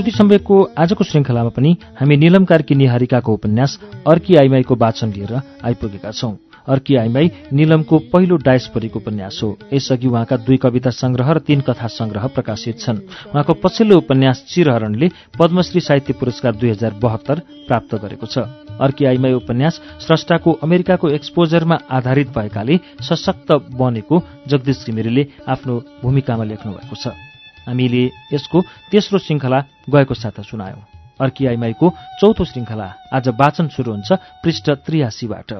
श्रुति सम्वेकको आजको श्रृङ्खलामा पनि हामी निलम कार्की निहारिकाको उपन्यास अर्की आइमाईको वाचन लिएर आइपुगेका छौं। अर्की आइमाई निलमको पहिलो डायसपरीको उपन्यास हो। यसअघि उहाँका दुई कविता संग्रह र तीन कथा संग्रह प्रकाशित छन्। उहाँको पछिल्लो उपन्यास चिरहरणले पद्मश्री साहित्य पुरस्कार दुई हजार बहत्तर प्राप्त गरेको छ। अर्की आइमाई उपन्यास स्रष्टाको अमेरिकाको एक्सपोजरमा आधारित भएकाले सशक्त बनेको जगदीश घिमिरेले आफ्नो भूमिकामा लेख्नु भएको छ। हामीले यसको तेस्रो श्रृङ्खला गएको साता सुनायौं। अर्की आइमाईको चौथो श्रृङ्खला आज वाचन शुरू हुन्छ पृष्ठ त्रियासीबाट।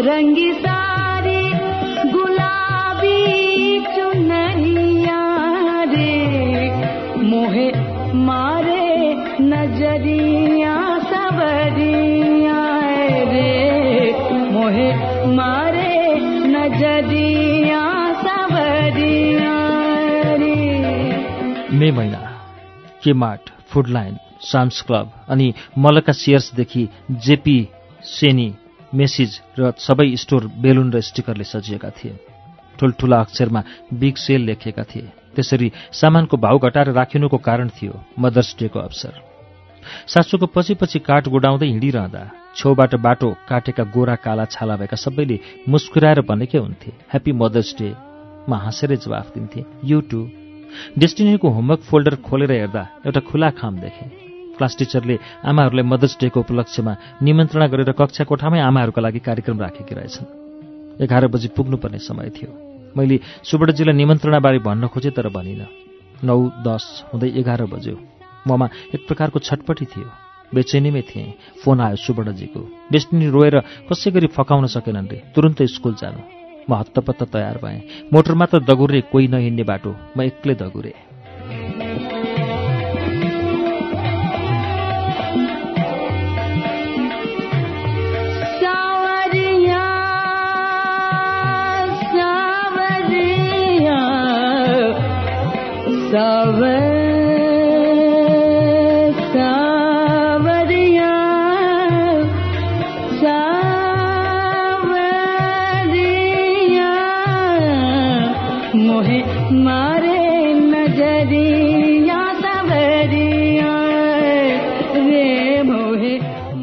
रंगी सारी केमार्ट फुडलाइन साम्स क्लब अनि मलका सियर्सदेखि जेपी सेनी मेसिज र सबै स्टोर बेलुन र स्टिकरले सजिएका थिए। ठुल्ठुला अक्षरमा बिग सेल लेखिएका थिए। त्यसरी सामानको भाउ घटाएर राखिनुको कारण थियो मदर्स डेको अवसर। सासूको पछि पछि काठ गुडाउँदै हिँडिरहँदा छेउबाट बाटो काटेका गोरा काला छाला भएका सबैले मुस्कुराएर भनेकै हुन्थे? ह्याप्पी मदर्स डे हाँसेरै जवाफ दिन्थे। यु टु डेस्टिनीको होमवर्क फोल्डर खोलेर हेर्दा एउटा खुला खाम देखे। क्लास टिचरले आमाहरूलाई मदर्स डेको उपलक्ष्यमा निमन्त्रणा गरेर कक्षा कोठामै आमाहरूका लागि कार्यक्रम राखेकी रहेछन्। एघार बजी पुग्नुपर्ने समय थियो। मैले सुब्रतजीलाई निमन्त्रणाबारे भन्न खोजेँ तर भनिनँ। नौ दस हुँदै एघार बज्यो। ममा एक प्रकारको छटपटी थियो। बेचैनीमै थिएँ। फोन आयो सुब्रतजीको। डेस्टिनी रोएर कसै गरी फकाउन सकेनन् रे। तुरुन्तै स्कुल जानु। म हत्तपत्त तयार भएँ। मोटर मात्र दगुरे कोही नहिँड्ने बाटो म एक्लै दगुरे।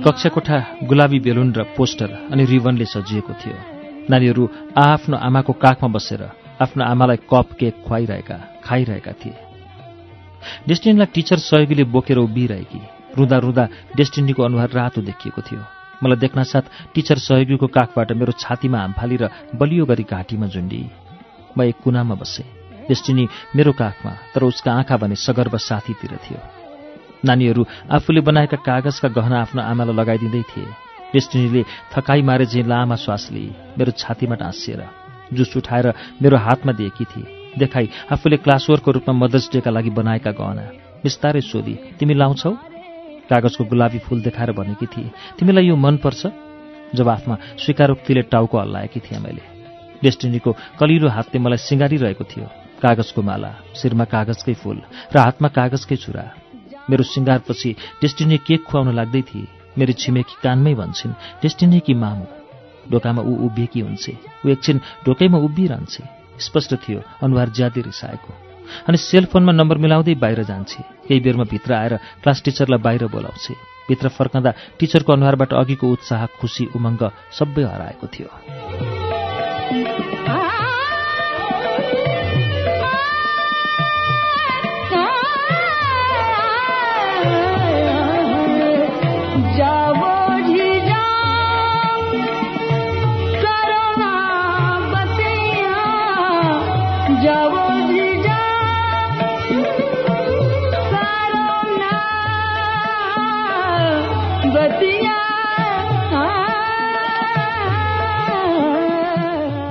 कक्षा कोठा गुलाबी बेलुन र पोस्टर अनि रिबनले सजिएको थियो। नानीहरू आआफ्नो आमाको काखमा बसेर आफ्नो आमालाई कप केक खुवाइरहेका खाइरहेका थिए। डेस्टिनीलाई टिचर सहयोगीले बोकेर उभिरहेकी रुँदा रुँदा डेस्टिनीको अनुहार रातो देखिएको थियो। मलाई देख्नासाथ टिचर सहयोगीको काखबाट मेरो छातीमा हाम फालेर बलियो गरी घाँटीमा झुन्डी। म एक कुनामा बसेँ। डेस्टिनी मेरो काखमा तर उसका आँखा भने सगर्व साथीतिर थियो। नानीहरू आफूले बनाएका कागजका गहना आफ्नो आमालाई लगाइदिँदै थिए। डेस्टिनीले थकाइ मारे झै लामा श्वास लिई मेरो छातीमा टाँसिएर जुस उठाएर मेरो हातमा दिएकी थिए। देखाई आफूले क्लासवर्कको रूपमा मदर्स डेका लागि बनाएका गहना। बिस्तारै सोधी तिमी लाउँछौ? कागजको गुलाबी फूल देखाएर भनेकी थिए तिमीलाई यो मनपर्छ? जवाफमा स्वीकारोक्तिले टाउको हल्लाएकी थिएँ मैले। डेस्टिनीको कलिलो हातले मलाई सिँगारिरहेको थियो। कागजको माला शिरमा कागजकै फूल र हातमा कागजकै छुरा। मेरो सिँगारपछि डेस्टिनी केक खुवाउन लाग्दै थिए। मेरी छिमेकी कानमै भन्छन् डेस्टिनी कि मामु? ढोकामा ऊ उभिएकी हुन्छे। ऊ एकछिन ढोकैमा उभिरहन्छे। स्पष्ट थियो अनुहार ज्यादै रिसाएको। अनि सेलफोनमा नम्बर मिलाउँदै बाहिर जान्छे। केही बेरमा भित्र आएर क्लास टिचरलाई बाहिर बोलाउँछे। भित्र फर्कँदा टिचरको अनुहारबाट अघिको उत्साह खुसी उमङ्ग सबै हराएको थियो।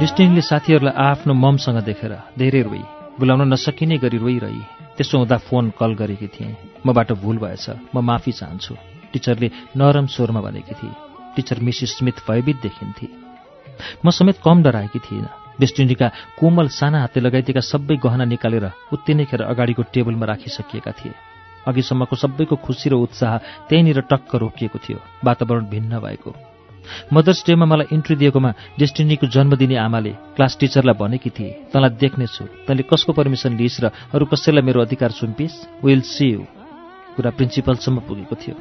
डिस्टिङले साथीहरूलाई आफ्नो ममसँग देखेर धेरै रोई बोलाउन नसकिने गरी रोइरही। त्यसो हुँदा फोन कल गरेकी थिएँ। मबाट भुल भएछ। म माफी चाहन्छु। टिचरले नरम स्वरमा भनेकी थिए। टिचर मिसिस स्मिथ भयभीत देखिन्थे। म समेत कम डराएकी थिइनँ। डेस्टिनीका कोमल साना हातले लगाइदिएका सबै गहना निकालेर उत्तिनै खेर अगाडिको टेबलमा राखिसकिएका थिए। अघिसम्मको सबैको खुसी र उत्साह त्यहीँनिर टक्क रोकिएको थियो। वातावरण भिन्न भएको। मदर्स डेमा मलाई इन्ट्री दिएकोमा डेस्टिनीको जन्मदिने आमाले क्लास टिचरलाई भनेकी थिए तँलाई देख्नेछु तैँले कसको पर्मिसन लिइस् र अरू कसैलाई मेरो अधिकार सुम्पिस्? विल सी यु कुरा प्रिन्सिपलसम्म पुगेको थियो।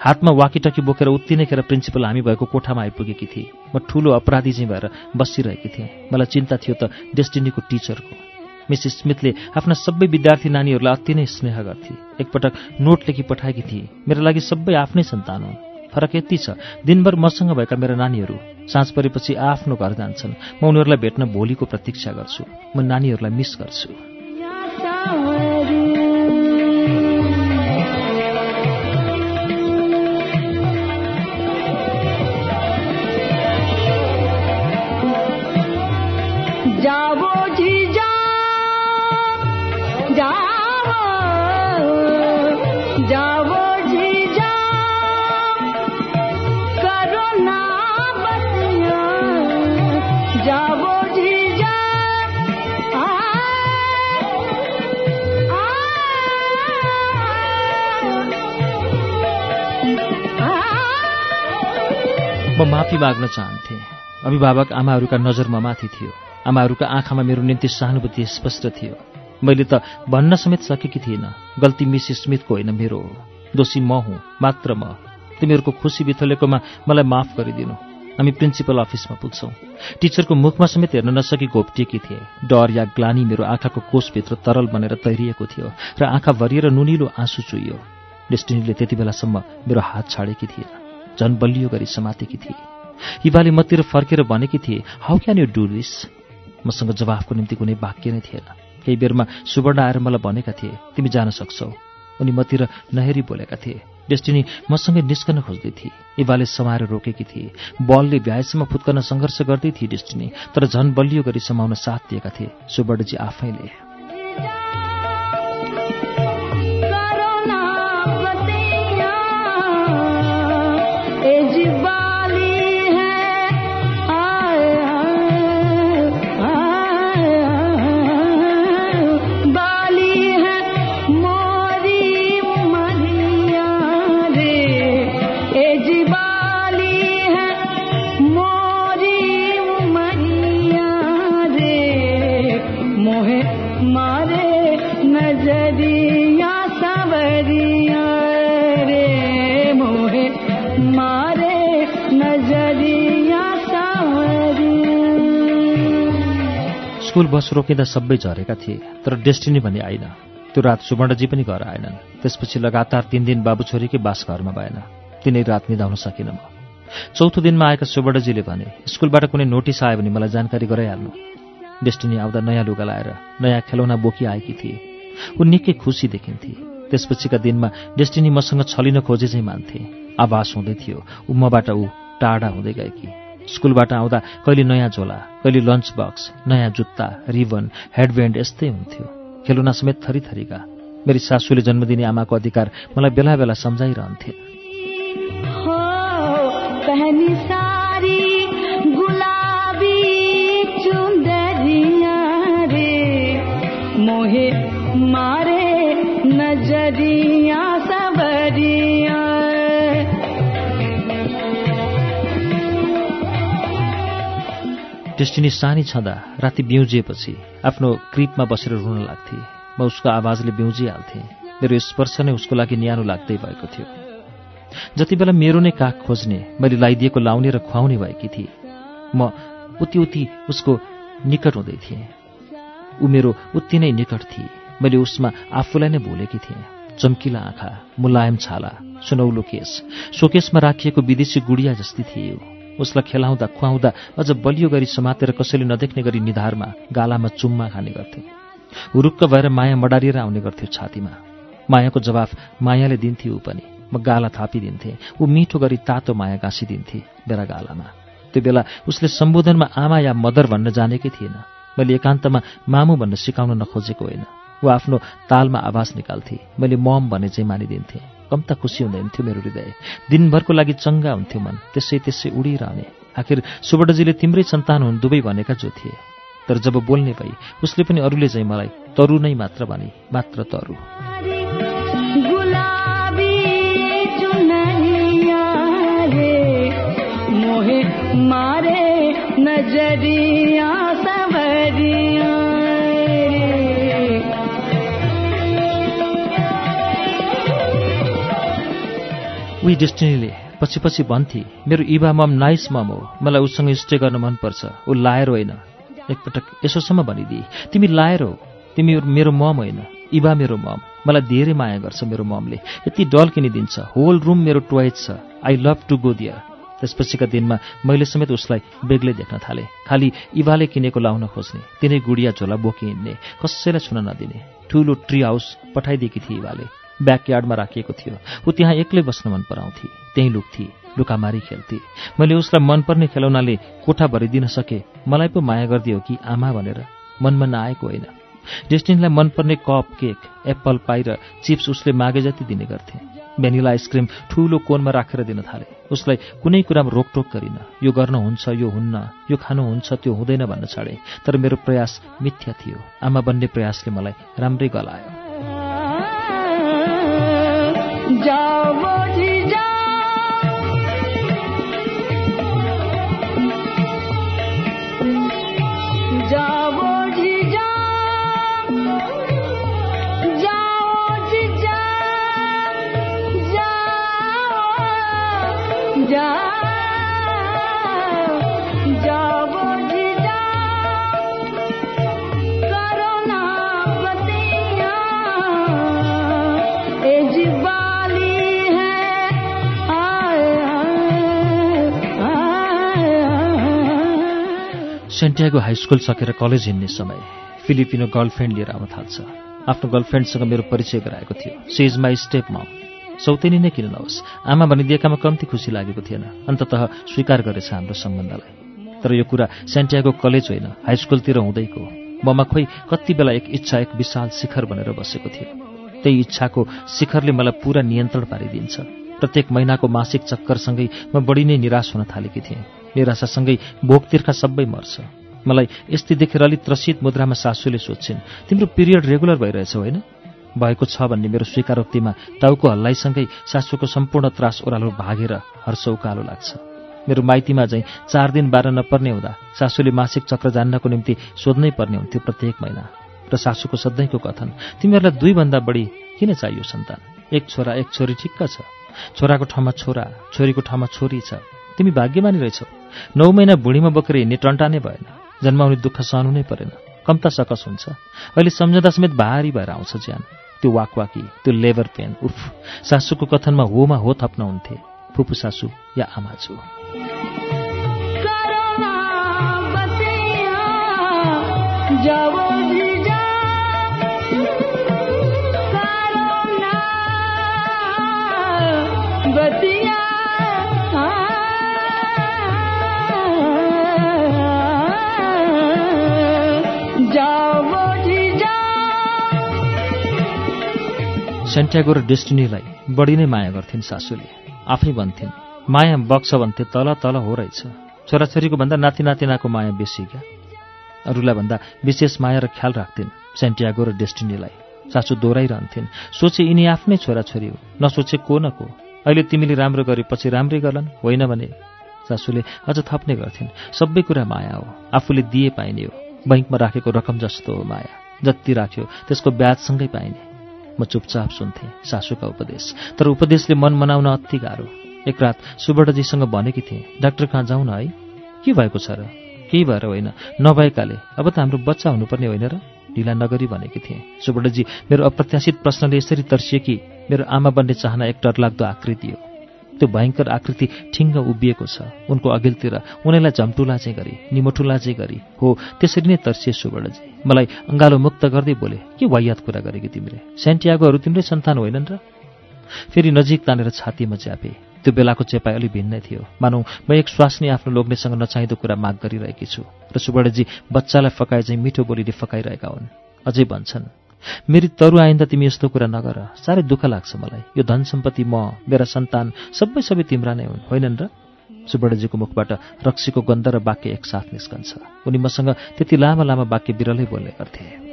हातमा वाकीटकी बोकेर उत्तिनै खेर प्रिन्सिपल हामी भएको कोठामा आइपुगेकी थिए। म ठूलो अपराधी चाहिँ भएर बसिरहेकी थिएँ। मलाई चिन्ता थियो त डेस्टिनीको टिचरको मिसिस स्मिथले आफ्ना सबै विद्यार्थी नानीहरूलाई अति नै स्नेह गर्थे। एकपटक नोट लेखी पठाएकी थिए। मेरो लागि सबै आफ्नै सन्तान हुन्। फरक यति छ। दिनभर मसँग भएका मेरा नानीहरू साँझ परेपछि आफ्नो घर जान्छन्। म उनीहरूलाई भेट्न भोलिको प्रतीक्षा गर्छु। म नानीहरूलाई मिस गर्छु। म माफी माग्न चाहन्थेँ। अभिभावक आमाहरूका नजर ममाथि थियो। आमाहरूका आँखामा मेरो निम्ति सहानुभूति स्पष्ट थियो। मैले त भन्न समेत सकेकी थिइनँ। गल्ती मिसिस स्मिथको होइन मेरो हो। दोषी म हुँ मात्र म। तिमीहरूको खुसी बिथोलेकोमा मलाई माफ गरिदिनु। हामी प्रिन्सिपल अफिसमा पुग्छौँ। टिचरको मुखमा समेत हेर्न नसकी घोप्टिएकी थिए। डर या ग्लानी मेरो आँखाको कोषभित्र तरल बनेर तैरिएको थियो र आँखा भरिएर नुनिलो आँसु चुइयो डेस्टिनीले त्यति बेलासम्म मेरो हात छाडेकी थिएन झन् बलियो गरी समातेकी थिए। इभाले मतिर फर्केर भनेकी थिए how can you do this? मसँग जवाफको निम्ति कुनै वाक्य नै थिएन। केही बेरमा सुवर्ण आएर मलाई भनेका थिए तिमी जान सक्छौ। उनी मतिर नहेरी बोलेका थिए। डेस्टिनी मसँगै निस्कन खोज्दै थिए। इभाले समाएर रोकेकी थिए। बलले भ्याएसम्म फुत्कन सङ्घर्ष गर्दै थिए डेस्टिनी तर झन बलियो गरी समाउन साथ दिएका थिए। सुवर्णजी आफैले स्कुल बस रोकिँदा सबै झरेका थिए तर डेस्टिनी भने आइन त्यो रात सुवर्णजी पनि घर आएनन्। त्यसपछि लगातार तिन दिन बाबु छोरीकै बास घरमा भएन। तिनै रात निधाउन सकिनँ म। चौथो दिनमा आएका सुवर्णजीले भने स्कुलबाट कुनै नोटिस आयो भने मलाई जानकारी गराइहाल्नु। डेस्टिनी आउँदा नयाँ लुगा लाएर नयाँ खेलौना बोकी आएकी थिए। ऊ निकै खुसी देखिन्थे। त्यसपछिका दिनमा डेस्टिनी मसँग छलिन खोजे चाहिँ मान्थे। आभास हुँदै थियो। ऊ मबाट ऊ टाढा हुँदै गएकी। स्कुलबाट आउँदा कहिले नयाँ झोला कहिले लन्च बक्स नयाँ जुत्ता रिबन हेडब्यान्ड यस्तै हुन्थ्यो। खेलौना समेत थरी थरीका मेरी सासूले जन्म दिने आमाको अधिकार मलाई बेला बेला सम्झाइरहन्थे मारे नजरिया डेस्टिनी सानी छँदा राति बिउजिएपछि आफ्नो क्रिपमा बसेर रुन लाग्थे। म उसको आवाजले बिउजिहाल्थेँ। मेरो स्पर्श नै उसको लागि न्यानो लाग्दै भएको थियो। जति बेला मेरो नै काख खोज्ने मैले लगाइदिएको लाउने र खुवाउने भएकी थिएँ। म उति उति उसको निकट हुँदै थिएँ। ऊ मेरो उति नै निकट थिए। मैले उसमा आफूलाई नै भुलेकी थिएँ। चम्किला आँखा मुलायम छाला सुनौलो केस सोकेसमा राखिएको विदेशी गुडिया जस्ती थिए उसलाई खेलाउँदा खुवाउँदा अझ बलियो गरी समातेर कसैले नदेख्ने गरी निधारमा गालामा चुम्मा खाने गर्थे। हुरुक्क भएर माया मडारिएर आउने गर्थ्यो छातीमा। मायाको जवाफ मायाले दिन्थे ऊ पनि। म गाला थापिदिन्थेँ। ऊ मिठो गरी तातो माया गाँसिदिन्थे मेरा गालामा। त्यो बेला उसले सम्बोधनमा आमा या मदर भन्न जानेकै थिएन। मैले एकान्तमा मामु भन्न सिकाउन नखोजेको होइन। ऊ आफ्नो तालमा आवाज निकाल्थे। मैले मम भने चाहिँ मानिदिन्थेँ। कम त खुसी हुँदैन थियो मेरो हृदय। दिनभरको लागि चङ्गा हुन्थ्यो मन। त्यसै त्यसै उडिरहने। आखिर सुबटजीले तिम्रै सन्तान हुन् दुवै भनेका जो थिए। तर जब बोल्ने भई उसले पनि अरूले चाहिँ मलाई तरु नै मात्र भने मात्र तरु। मारे नजरिया सवरिया उही डेस्टिनीले पछि पछि भन्थे मेरो इभा मम नाइस मम हो। मलाई उसँग स्टे गर्न मनपर्छ। ऊ लायर होइन। एकपटक यसोसम्म भनिदिए तिमी लायर हो। तिमी मेरो मम होइन। इभा मेरो मम। मलाई धेरै माया गर्छ मेरो ममले। यति डल किनिदिन्छ होल रुम मेरो टोयज छ। I love to go there त्यसपछिका दिनमा मैले समेत उसलाई बेग्लै देख्न थालेँ। खालि इभाले किनेको लाउन खोज्ने तिनै गुडिया झोला बोकी हिँड्ने कसैलाई छुन नदिने। ठुलो ट्री हाउस पठाइदिएकी थिए इभाले। ब्याकयार्डमा राखिएको थियो। ऊ त्यहाँ एक्लै बस्न मन पराउँथे। त्यहीँ लुक्थे लुकामारी खेल्थे। मैले उसलाई मनपर्ने खेलौनाले कोठा भरिदिन सके मलाई पो माया गरिदियो कि आमा भनेर मनमा नआएको होइन। डेस्टिनीलाई मनपर्ने कप केक एप्पल पाई र चिप्स उसले मागे जति दिने गर्थे। भेनिला आइसक्रिम ठुलो कोनमा राखेर दिन थाले। उसलाई कुनै कुरामा रोकटोक गरिन। यो गर्न हुन्छ यो हुन्न यो खानु हुन्छ त्यो हुँदैन भन्न छाडे। तर मेरो प्रयास मिथ्या थियो। आमा बन्ने प्रयासले मलाई राम्रै गलायो। जावा सेन्टियागो हाई स्कुल सकेर कलेज हिँड्ने समय फिलिपिनो गर्लफ्रेन्ड लिएर आउन थाल्छ। आफ्नो गर्लफ्रेन्डसँग मेरो परिचय गराएको थियो। She is my step mom सौतेनी नै किन नहोस्? आमा भनिदिएकामा कम्ती खुसी लागेको थिएन। अन्ततः स्वीकार गरेछ हाम्रो सम्बन्धलाई। तर यो कुरा सेन्टियागो कलेज होइन हाई स्कुलतिर हुँदैको ममा खोइ कति बेला एक इच्छा एक विशाल शिखर बनेर बसेको थियो। त्यही इच्छाको शिखरले मलाई पुरा नियन्त्रण पारिदिन्छ। प्रत्येक महिनाको मासिक चक्करसँगै म बढी नै निराश हुन थालेकी थिएँ। निराशासँगै भोक तिर्खा सबै मर्छ। मलाई यस्तै देखेर अलिक त्रसित मुद्रामा सासूले सोध्छिन् तिम्रो पिरियड रेगुलर भइरहेछ होइन? भएको छ भन्ने मेरो स्वीकारोक्तिमा टाउको हल्लाइसँगै सासूको सम्पूर्ण त्रास ओह्रालो भागेर हर्ष उकालो लाग्छ। मेरो माइतीमा चाहिँ चार दिन बाह्र नपर्ने हुँदा सासूले मासिक चक्र जान्नको निम्ति सोध्नै पर्ने हुन्थ्यो प्रत्येक महिना। र सासूको सधैँको कथन तिमीहरूलाई दुईभन्दा बढी किन चाहियो सन्तान? एक छोरा एक छोरी ठिक्क छोराको ठाउँमा छोरा छोरीको ठाउँमा छोरी छ। तिमी भाग्यमानी रहेछौ। नौ महिना बुढीमा बोकेर हिँड्ने टन्टा नै भएन। जन्माउने दुःख सहनु नै परेन। कम्ता सकस हुन्छ। अहिले सम्झँदा समेत भारी भएर आउँछ ज्यान। त्यो वाकवाकी त्यो लेबर पेन उफ। सासूको कथनमा होमा हो थप्न हुन्थे। फुपू सासू या आमाजू करो सेन्ट्यागो र डेस्टिनीलाई बढी नै माया गर्थिन् सासूले। आफै भन्थिन् माया बग्छ भन्थे तल तल हो रहेछ। छोराछोरीको भन्दा नाति नातिनाको माया बेसी क्या? अरूलाई भन्दा विशेष माया र ख्याल राख्थिन् सेन्टियागो र डेस्टिनीलाई। सासू दोहोऱ्याइरहन्थिन् सोचे यिनी आफ्नै छोराछोरी हो नसोचे को न को? अहिले तिमीले राम्रो गरेपछि राम्रै गर्लान् होइन भने? सासूले अझ थप्ने गर्थिन् सबै कुरा माया हो आफूले दिए पाइने हो। बैङ्कमा राखेको रकम जस्तो हो माया जति राख्यो त्यसको ब्याजसँगै पाइने। म चुपचाप सुन्थेँ सासूका उपदेश। तर उपदेशले मन मनाउन अति गाह्रो। एक रात सुब्रतजीसँग भनेकी थिएँ डाक्टर कहाँ जाउँ न है? के भएको छ र? केही भएर होइन। नभएकाले। अब त हाम्रो बच्चा हुनुपर्ने होइन र? ढिला नगरी भनेकी थिएँ। सुब्रतजी मेरो अप्रत्याशित प्रश्नले यसरी तर्सिए कि मेरो आमा बन्ने चाहना एक डरलाग्दो आकृति हो। त्यो भयङ्कर आकृति ठिङ्ग उभिएको छ। उनको अघिल्तिर उनीलाई चाहिँ गरी निमोठुला चाहिँ गरी हो त्यसरी नै तर्सिए सुवर्णजी मलाई अङ्गालो मुक्त गर्दै बोले के वायात कुरा गरेकी तिमीले? सेन्टियागोहरू तिम्रै सन्तान होइनन् र? फेरि नजिक तानेर छातीमा च्यापे। त्यो बेलाको चेपाइ अलि भिन्नै थियो। मानौ म एक स्वास्नी आफ्नो लोग्नेसँग नचाहिँदो कुरा माग गरिरहेकी छु। र सुवर्णजी बच्चालाई फकाए चाहिँ मिठो बोलीले फकाइरहेका हुन्। अझै भन्छन् मेरी तरु आइन्दा तिमी यस्तो कुरा नगर। साह्रै दुःख लाग्छ मलाई। यो धन सम्पत्ति म मेरा सन्तान सबै सबै तिम्रा नै हुन्। होइनन् र? सुवर्णजीको मुखबाट रक्सीको गन्ध र वाक्य एकसाथ निस्कन्छ। उनी मसँग त्यति लामा लामा वाक्य बिरलै बोल्ने गर्थे।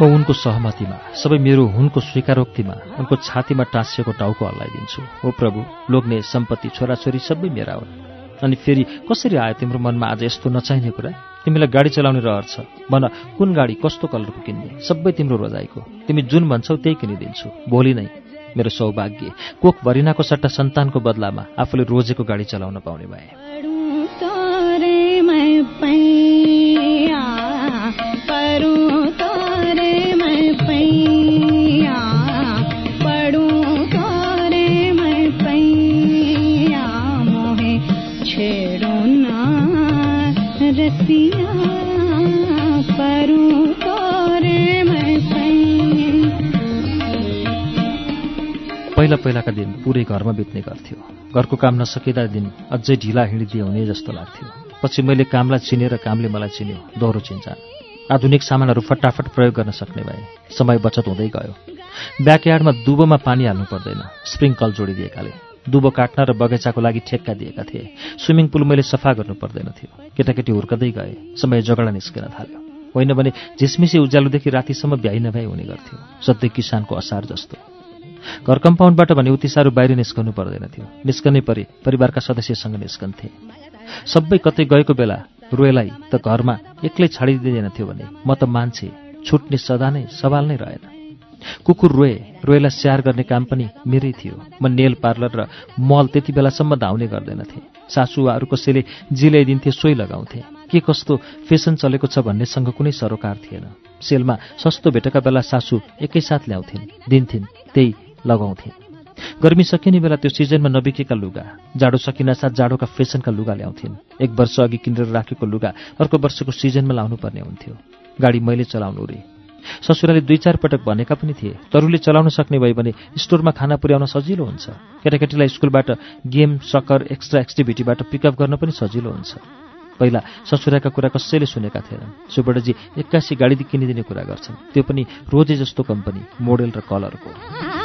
म उनको सहमतिमा सबै मेरो हुनको स्वीकारोक्तिमा उनको छातीमा टाँसिएको टाउको हल्लाइदिन्छु। ओ प्रभु लोग्ने सम्पत्ति छोराछोरी सबै मेरा हुन् अनि फेरि कसरी आयो तिम्रो मनमा आज यस्तो नचाहिने कुरा? तिमीलाई गाडी चलाउने रहर छ। भन कुन गाडी कस्तो कलरको किन्ने? सबै तिम्रो रोजाइको तिमी जुन भन्छौ त्यही किनिदिन्छु। भोलि नै। मेरो सौभाग्य कोख भरिनाको सट्टा सन्तानको बदलामा आफूले रोजेको गाडी चलाउन पाउने भए। पहिला पहिलाका दिन पुरै घरमा बित्ने गर्थ्यो। घरको काम नसकिँदा दिन अझै ढिला हिँडिदिए हुने जस्तो लाग्थ्यो। पछि मैले कामलाई चिनेर कामले मलाई चिन्यो दोहोरो चिन्जान आधुनिक सामानहरू फटाफट प्रयोग गर्न सक्ने भए समय बचत हुँदै गयो। ब्याकयार्डमा दुबोमा पानी हाल्नु पर्दैन स्प्रिङ कल जोडिदिएकाले। दुबो काट्न र बगैँचाको लागि ठेक्का दिएका थिए। स्विमिङ पुल मैले सफा गर्नु पर्दैन थियो। केटाकेटी हुर्कदै गए। समय जगडा निस्किन थाल्यो। होइन भने झिसमिसी उज्यालोदेखि रातिसम्म भ्याइ नभ्याइ हुने गर्थ्यो। सधैँ किसानको असार जस्तो। घर कम्पाउन्डबाट भने उति साह्रो बाहिर निस्कनु पर्दैन थियो। निस्कनै परे परिवारका सदस्यसँग निस्कन्थे। सबै कतै गएको बेला रोएलाई त घरमा एक्लै छाडिदिँदैन थियो भने म त मान्छे छुट्ने सदा नै सवाल नै रहेन। कुकुर रोए रोएलाई स्याहार गर्ने काम पनि मेरै थियो। म नेल पार्लर र मल त्यति बेलासम्म धाउने गर्दैनथे। सासुवाहरू कसैले जे ल्याइदिन्थे सोही लगाउँथे। के कस्तो फेसन चलेको छ भन्नेसँग कुनै सरोकार थिएन। सेलमा सस्तो भेटेका बेला सासु एकैसाथ ल्याउँथिन् दिन्थिन् त्यही लगाउँथे गर्मी सकिने बेला त्यो सिजनमा नबिकेका लुगा जाडो सकिनासाथ जाडोका फेसनका लुगा ल्याउँथिन्। एक वर्ष अघि किनेर राखेको लुगा अर्को वर्षको सिजनमा लाउनु पर्ने हुन्थ्यो। गाडी मैले चलाउनु रे ससुराले दुई चार पटक भनेका पनि थिए। तरुले चलाउन सक्ने भयो भने स्टोरमा खाना पुर्याउन सजिलो हुन्छ। केटाकेटीलाई स्कुलबाट गेम सकर एक्स्ट्रा एक्टिभिटीबाट पिकअप गर्न पनि सजिलो हुन्छ। पहिला ससुराका कुरा कसैले सुनेका थिएनन्। सुबर्डजी एक्कासी गाडी किनिदिने कुरा गर्छन्। त्यो पनि रोजे जस्तो कम्पनी मोडेल र कलरको।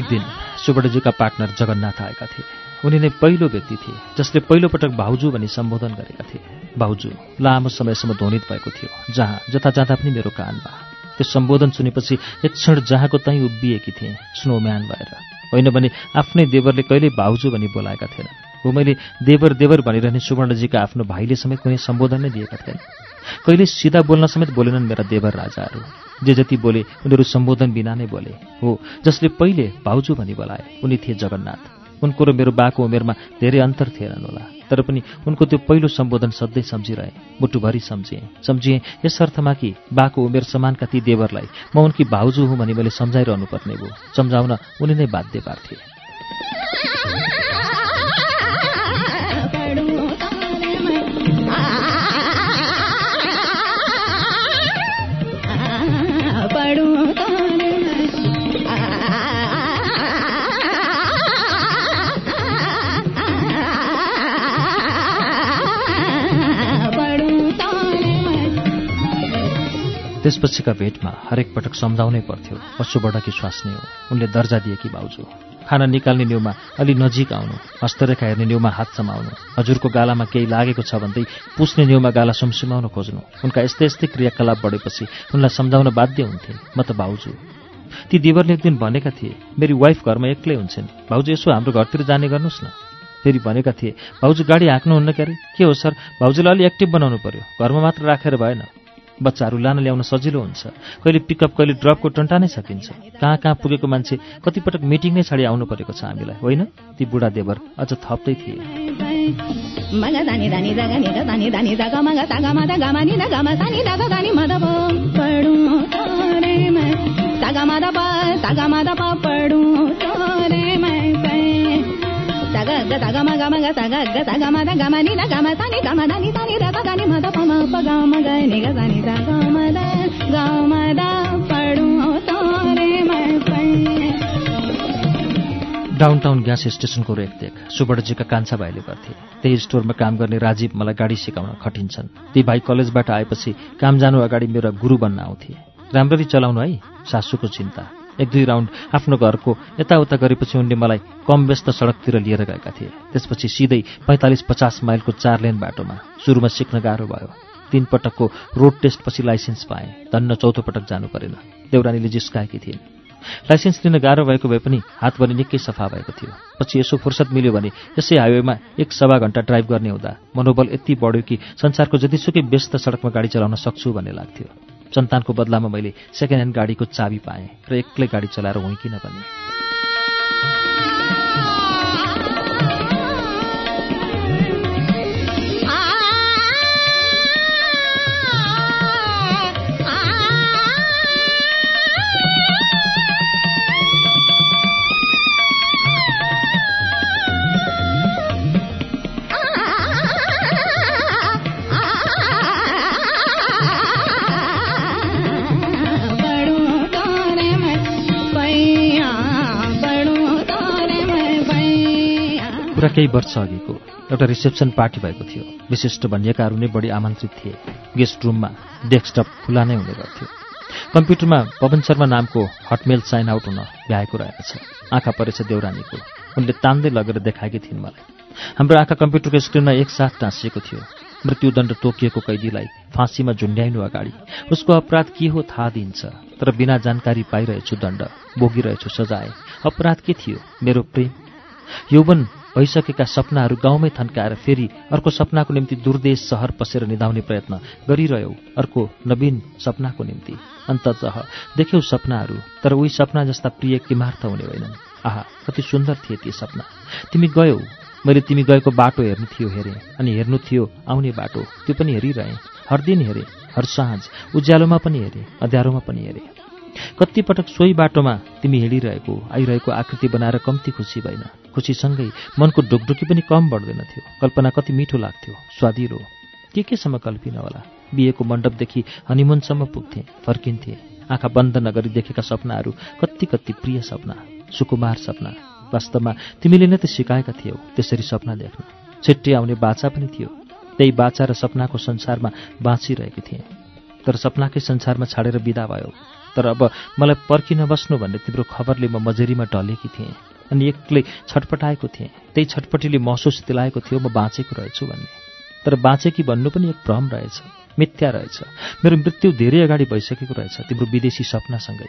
एक दिन सुबर्डजीका पार्टनर जगन्नाथ आएका थिए। उनी नै पहिलो व्यक्ति थिए जसले पहिलोपटक भाउजू भनी सम्बोधन गरेका थिए। भाउजू लामो समयसम्म ध्वनित भएको थियो जहाँ जता जाँदा पनि मेरो कानमा। त्यो सम्बोधन सुनेपछि एक क्षण जहाँको तहीँ उभिएकी थिएँ स्नोम्यान भएर। होइन भने आफ्नै देवरले कहिल्यै भाउजू भनी बोलाएका थिएनन्। हो मैले देवर देवर भनिरहने सुवर्णजीका आफ्नो भाइले समेत कुनै सम्बोधन नै दिएका थिएन कहिले सिधा बोल्न समेत बोलेनन् मेरा देवर राजाहरू। जे जति बोले उनीहरू सम्बोधन बिना नै बोले। हो जसले पहिले भाउजू भनी बोलाए उनी थिए जगन्नाथ। उनको र मेरो बाको उमेरमा धेरै अन्तर थिएनन् होला। तर पनि उनको त्यो पहिलो सम्बोधन सधैँ सम्झिरहे मुटुभरि सम्झिएँ। सम्झिएँ यस अर्थमा कि बाको उमेर समानका ती देवरलाई म उनकी भाउजू हुँ भनी मैले सम्झाइरहनु पर्ने भयो। सम्झाउन उनी नै बाध्य पार्थे। त्यसपछिका भेटमा हरेक पटक सम्झाउनै पर्थ्यो पशुबाट कि स्वास्नी हो। उनले दर्जा दिए कि भाउजू खाना निकाल्ने न्युमा अलि नजिक आउनु हस्तरेखा हेर्ने न्युमा हात समाउनु हजुरको गालामा केही लागेको छ भन्दै पुस्ने न्युमा गाला सुमसुमाउन खोज्नु। उनका यस्तै यस्तै क्रियाकलाप बढेपछि उनलाई सम्झाउन बाध्य हुन्थे। म त भाउजू ती दिवरले एक दिन भनेका थिए मेरी वाइफ घरमा एक्लै हुन्छन्। भाउजू यसो हाम्रो घरतिर जाने गर्नुहोस् न। फेरि भनेका थिए भाउजू गाडी हाँक्नुहुन्न क्यारे? के हो सर? भाउजूलाई अलि एक्टिभ बनाउनु पर्यो। घरमा मात्र राखेर भएन। बच्चाहरू लान ल्याउन सजिलो हुन्छ। कहिले पिकअप कहिले ड्रपको टन्टा नै सकिन्छ। कहाँ कहाँ पुगेको मान्छे कतिपटक मिटिङ नै छाडी आउनु परेको छ हामीलाई होइन? ती बुढा देवर अझ थप्दै थिए। दानी दानी दगा नि द दानी दानी दगा मग तगा मद गमा नि द द प तोरे मैं मद प तगा मद प पडू तोरे मैं तगा ग तगा मग मग तगा ग नि द दानी द प म प ग मग नि ग दानी द ग मद ग मद पडू तोरे मैं डाउनटाउन ग्यास स्टेसनको रेखदेख सुबडजीका कान्छा भाइले गर्थे। त्यही स्टोरमा काम गर्ने राजीव मलाई गाडी सिकाउन खटिन्छन्। ती भाइ कलेजबाट आएपछि काम जानु अगाडि मेरो गुरु बन्न आउँथे। राम्ररी चलाउनु है सासूको चिन्ता। एक दुई राउन्ड आफ्नो घरको यताउता गरेपछि उनले मलाई कम व्यस्त सडकतिर लिएर गएका थिए। त्यसपछि सिधै पैँतालिस पचास माइलको चार लेन बाटोमा सुरुमा सिक्न गाह्रो भयो। तीन पटकको रोड टेस्टपछि लाइसेन्स पाएँ। धन्न चौथो पटक जानु परेन। देउरानीले जिस्काएकी थिइन्। लाइसेन्स लिन गाह्रो भएको भए पनि हातभरि निकै सफा भएको थियो। पछि यसो फुर्सद मिल्यो भने यसै हाइवेमा एक सवा घन्टा ड्राइभ गर्ने हुँदा मनोबल यति बढ्यो कि संसारको जतिसुकै व्यस्त सडकमा गाडी चलाउन सक्छु भन्ने लाग्थ्यो। सन्तानको बदलामा मैले सेकेन्ड ह्यान्ड गाडीको चाबी पाएँ र एक्लै गाडी चलाएर हुँ किन भने कुरा केही वर्ष अघिको एउटा रिसेप्सन पार्टी भएको थियो। विशिष्ट भनिएकाहरू नै बढी आमन्त्रित थिए। गेस्ट रुममा डेस्कटप खुला नै हुने गर्थ्यो। कम्प्युटरमा पवन शर्मा नामको हटमेल साइन आउट हुन भ्याएको रहेछ आँखा परेछ देउरानीको। उनले तान्दै लगेर देखाएकी थिइन् मलाई। हाम्रो आँखा कम्प्युटरको स्क्रिनमा एकसाथ टाँसिएको थियो। मृत्युदण्ड तोकिएको कैदीलाई फाँसीमा झुन्ड्याइनु अगाडि उसको अपराध के हो थाहा दिन्छ तर बिना जानकारी पाइरहेछु दण्ड भोगिरहेछु सजाय। अपराध के थियो? मेरो प्रेम। यौवन भइसकेका सपनाहरू गाउँमै थन्काएर फेरि अर्को सपनाको निम्ति दूरदेश सहर पसेर निधाउने प्रयत्न गरिरह्यौ अर्को नवीन सपनाको निम्ति। अन्ततः देख्यौ सपनाहरू तर उही सपना जस्ता प्रिय किमार्थ हुने होइनन्। आहा कति सुन्दर थिए ती सपना। तिमी गयौ मैले तिमी गएको बाटो हेर्नु थियो हेरेँ अनि हेर्नु थियो आउने बाटो त्यो पनि हेरिरहेँ। हर दिन हेरेँ हर साँझ उज्यालोमा पनि हेरेँ अँध्यारोमा पनि हेरेँ। कति पटक सोही बाटोमा तिमी हिँडिरहेको आइरहेको आकृति बनाएर कम्ती खुसी भएन। खुसीसँगै मनको ढुकढुकी पनि कम बढ्दैन थियो। कल्पना कति मिठो लाग्थ्यो। स्वादिलो। के केसम्म कल्पिन होला? बिहेको मण्डपदेखि हनिमुनसम्म पुग्थे फर्किन्थे। आँखा बन्द नगरी देखेका सपनाहरू कति कति प्रिय सपना सुकुमार सपना। वास्तवमा तिमीले नै त सिकाएका थियौ त्यसरी सपना देख्न। छिट्टै आउने बाचा पनि थियो। त्यही बाचा र सपनाको संसारमा बाँचिरहेकी थिएँ। तर सपनाकै संसारमा छाडेर बिदा भयो। तर अब मलाई पर्खिन बस्नु भन्ने तिम्रो खबरले म मजेरीमा ढलेकी थिएँ। अनि एक्लै छटपटाएको थिएँ। त्यही छटपटीले महसुस दिलाएको थियो म बाँचेको रहेछु भन्ने। तर बाँचेकी भन्नु पनि एक भ्रम रहेछ मिथ्या रहेछ। मेरो मृत्यु धेरै अगाडि भइसकेको रहेछ तिम्रो विदेशी सपनासँगै।